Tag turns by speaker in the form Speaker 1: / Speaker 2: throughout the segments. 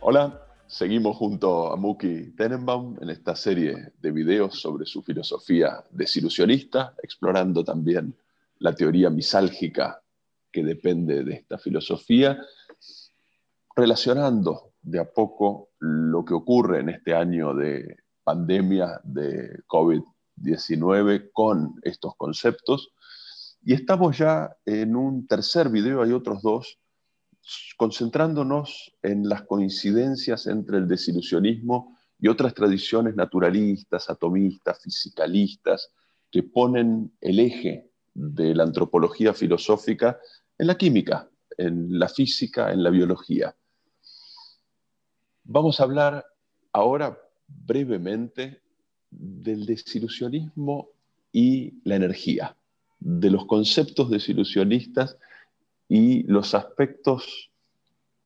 Speaker 1: Hola, seguimos junto a Muki Tenenbaum en esta serie de videos sobre su filosofía desilusionista, explorando también la teoría misálgica que depende de esta filosofía, relacionando de a poco lo que ocurre en este año de pandemia de COVID-19 con estos conceptos. Y estamos ya en un tercer video, hay otros dos, concentrándonos en las coincidencias entre el desilusionismo y otras tradiciones naturalistas, atomistas, fisicalistas, que ponen el eje de la antropología filosófica en la química, en la física, en la biología. Vamos a hablar ahora brevemente del desilusionismo y la energía, de los conceptos desilusionistas y los aspectos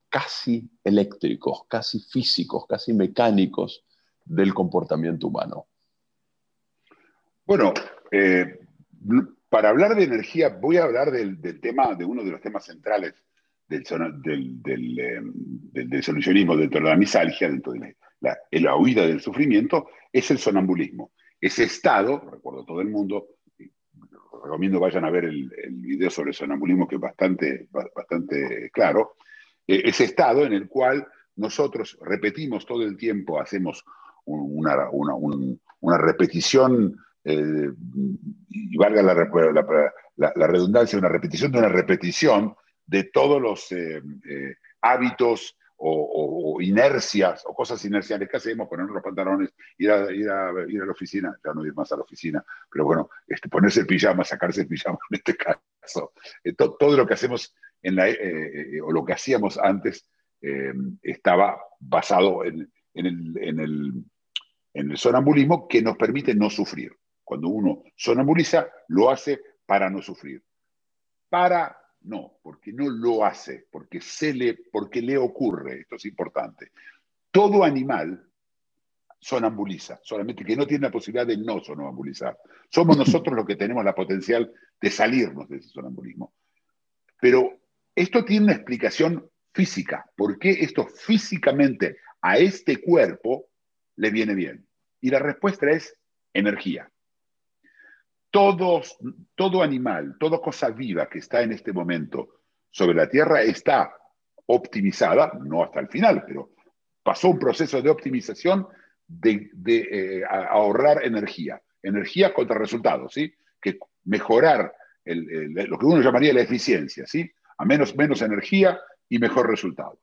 Speaker 1: casi eléctricos, casi físicos, casi mecánicos del comportamiento humano.
Speaker 2: Bueno, eh, para hablar de energía, voy a hablar del, tema, de uno de los temas centrales del, del, del, eh, del, solucionismo dentro de la misalgia, dentro de la, huida del sufrimiento, es el sonambulismo. Ese estado, recuerdo todo el mundo, recomiendo vayan a ver el, video sobre sonambulismo que es bastante, bastante claro, eh, ese estado en el cual nosotros repetimos todo el tiempo, hacemos una, una repetición eh, y valga la, redundancia, una repetición de una repetición de todos los eh, eh, hábitos o, inercias o cosas inerciales. Que hacemos, ponernos los pantalones, ir a, ir a, ir a la oficina, ya no ir más a la oficina, pero bueno, este, ponerse el pijama, sacarse el pijama en este caso, todo lo que hacemos en la, o lo que hacíamos antes estaba basado en el sonambulismo que nos permite no sufrir. Cuando uno sonambuliza, lo hace para no sufrir. Para no, porque no lo hace, porque, se le, porque le ocurre, esto es importante. Todo animal sonambuliza, solamente que no tiene la posibilidad de no sonambulizar. Somos nosotros los que tenemos la potencial de salirnos de ese sonambulismo. Pero esto tiene una explicación física. ¿Por qué esto físicamente a este cuerpo le viene bien? Y la respuesta es energía todo animal, toda cosa viva que está en este momento sobre la Tierra está optimizada, no hasta el final, pero pasó un proceso de optimización de, eh, ahorrar energía, energía contra resultados, ¿sí? Que mejorar lo que uno llamaría la eficiencia, ¿sí? A menos, menos energía y mejor resultado.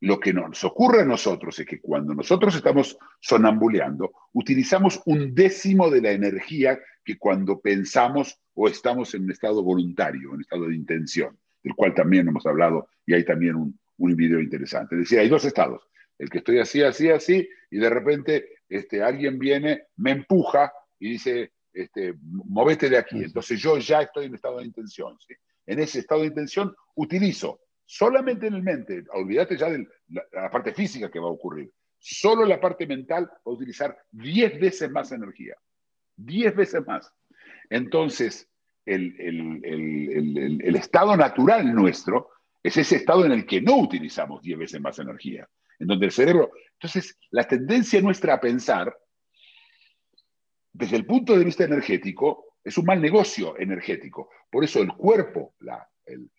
Speaker 2: Lo que nos ocurre a nosotros es que cuando nosotros estamos sonambuleando, utilizamos un décimo de la energía que cuando pensamos o estamos en un estado voluntario, en un estado de intención, del cual también hemos hablado y hay también un, un video interesante. Es decir, hay dos estados, el que estoy así, así, así, y de repente este, alguien viene, me empuja y dice, este, movete de aquí. Entonces yo ya estoy en estado de intención. En ese estado de intención utilizo solamente en el mente, olvídate ya de la, parte física que va a ocurrir, solo la parte mental va a utilizar 10 veces más energía, 10 veces más. Entonces, el, el, estado natural nuestro es ese estado en el que no utilizamos 10 veces más energía, en donde el cerebro, entonces la tendencia nuestra a pensar, desde el punto de vista energético, es un mal negocio energético. Por eso el cuerpo, la, el,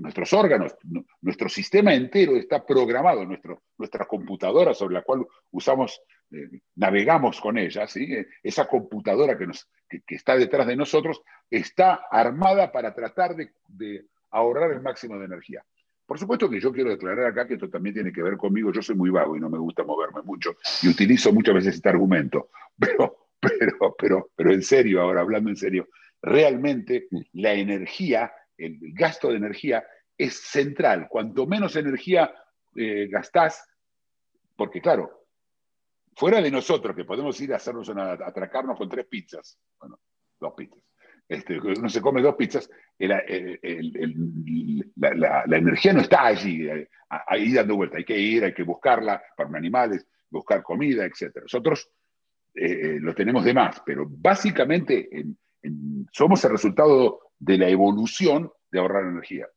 Speaker 2: nuestros órganos, nuestro sistema entero está programado, nuestro, nuestra computadora sobre la cual usamos, eh, navegamos con ella, ¿sí? esa computadora que, nos, que, está detrás de nosotros está armada para tratar de, de, ahorrar el máximo de energía. Por supuesto que yo quiero declarar acá que esto también tiene que ver conmigo, yo soy muy vago y no me gusta moverme mucho y utilizo muchas veces este argumento, pero, pero, pero, pero en serio, ahora hablando en serio, realmente la energía el gasto de energía es central. Cuanto menos energía eh, gastás, porque claro, fuera de nosotros que podemos ir a hacernos una, atracarnos con tres pizzas, bueno, dos pizzas, este, uno se come dos pizzas, la, energía no está allí, eh, ahí dando vuelta. Hay que ir, hay que buscarla para animales, buscar comida, etc. Nosotros eh, lo tenemos de más, pero básicamente somos el resultado de la evolución de ahorrar energía.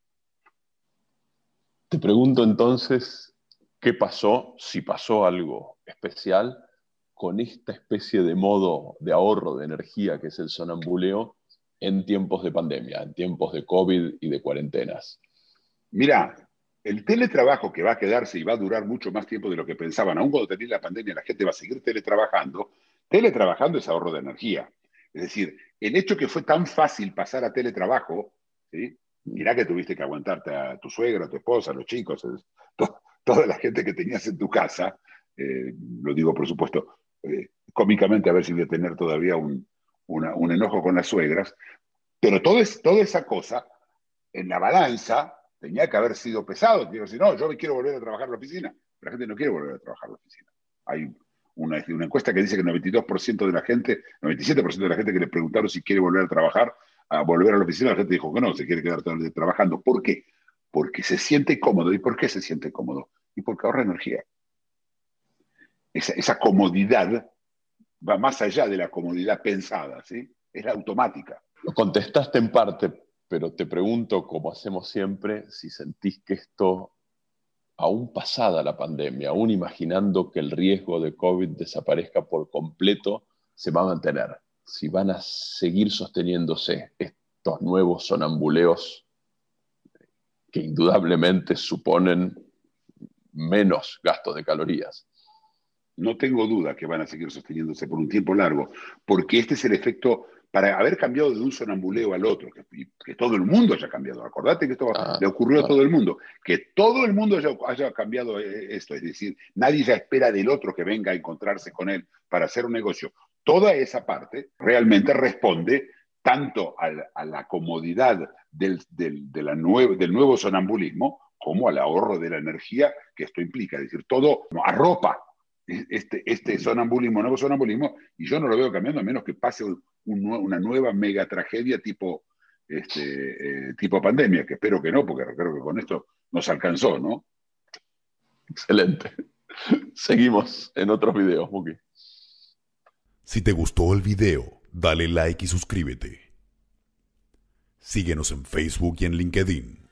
Speaker 1: Te pregunto entonces, ¿qué pasó, si pasó algo especial, con esta especie de modo de ahorro de energía que es el sonambuleo en tiempos de pandemia, en tiempos de COVID y de cuarentenas?
Speaker 2: Mira, el teletrabajo que va a quedarse y va a durar mucho más tiempo de lo que pensaban, aún cuando termine la pandemia la gente va a seguir teletrabajando, teletrabajando es ahorro de energía. Es decir, el hecho que fue tan fácil pasar a teletrabajo, ¿sí? mirá que tuviste que aguantarte a tu suegra, a tu esposa, a los chicos, toda la gente que tenías en tu casa, eh, lo digo por supuesto eh, cómicamente a ver si voy a tener todavía un, enojo con las suegras, pero toda esa cosa en la balanza tenía que haber sido pesado. Digo, si no, yo me quiero volver a trabajar en la oficina, la gente no quiere volver a trabajar en la oficina. Hay una, encuesta que dice que el 92% de la gente, 97% de la gente que le preguntaron si quiere volver a trabajar, a volver a la oficina, la gente dijo que no, se quiere quedar trabajando. ¿Por qué? Porque se siente cómodo. ¿Y por qué se siente cómodo? Y porque ahorra energía. Esa, esa comodidad va más allá de la comodidad pensada, ¿sí? Es la automática.
Speaker 1: Lo contestaste en parte, pero te pregunto, como hacemos siempre, si sentís que esto aún pasada la pandemia, aún imaginando que el riesgo de COVID desaparezca por completo, se va a mantener. Si van a seguir sosteniéndose estos nuevos sonambuleos que indudablemente suponen menos gastos de calorías.
Speaker 2: No tengo duda que van a seguir sosteniéndose por un tiempo largo, porque este es el efecto para haber cambiado de un sonambuleo al otro, que, todo el mundo haya cambiado. Acordate que esto ah, le ocurrió a todo el mundo, que todo el mundo haya, cambiado eh, esto, es decir, nadie ya espera del otro que venga a encontrarse con él para hacer un negocio. Toda esa parte realmente responde tanto a la, comodidad del, del, del nuevo sonambulismo como al ahorro de la energía que esto implica. Es decir, todo arropa este, este sonambulismo, nuevo sonambulismo, y yo no lo veo cambiando a menos que pase una nueva mega tragedia tipo, este, eh, tipo pandemia, que espero que no, porque creo que con esto nos alcanzó, ¿no?
Speaker 1: Excelente. Seguimos en otros videos, Muki.
Speaker 3: Si te gustó el video, dale like y suscríbete. Síguenos en Facebook y en LinkedIn.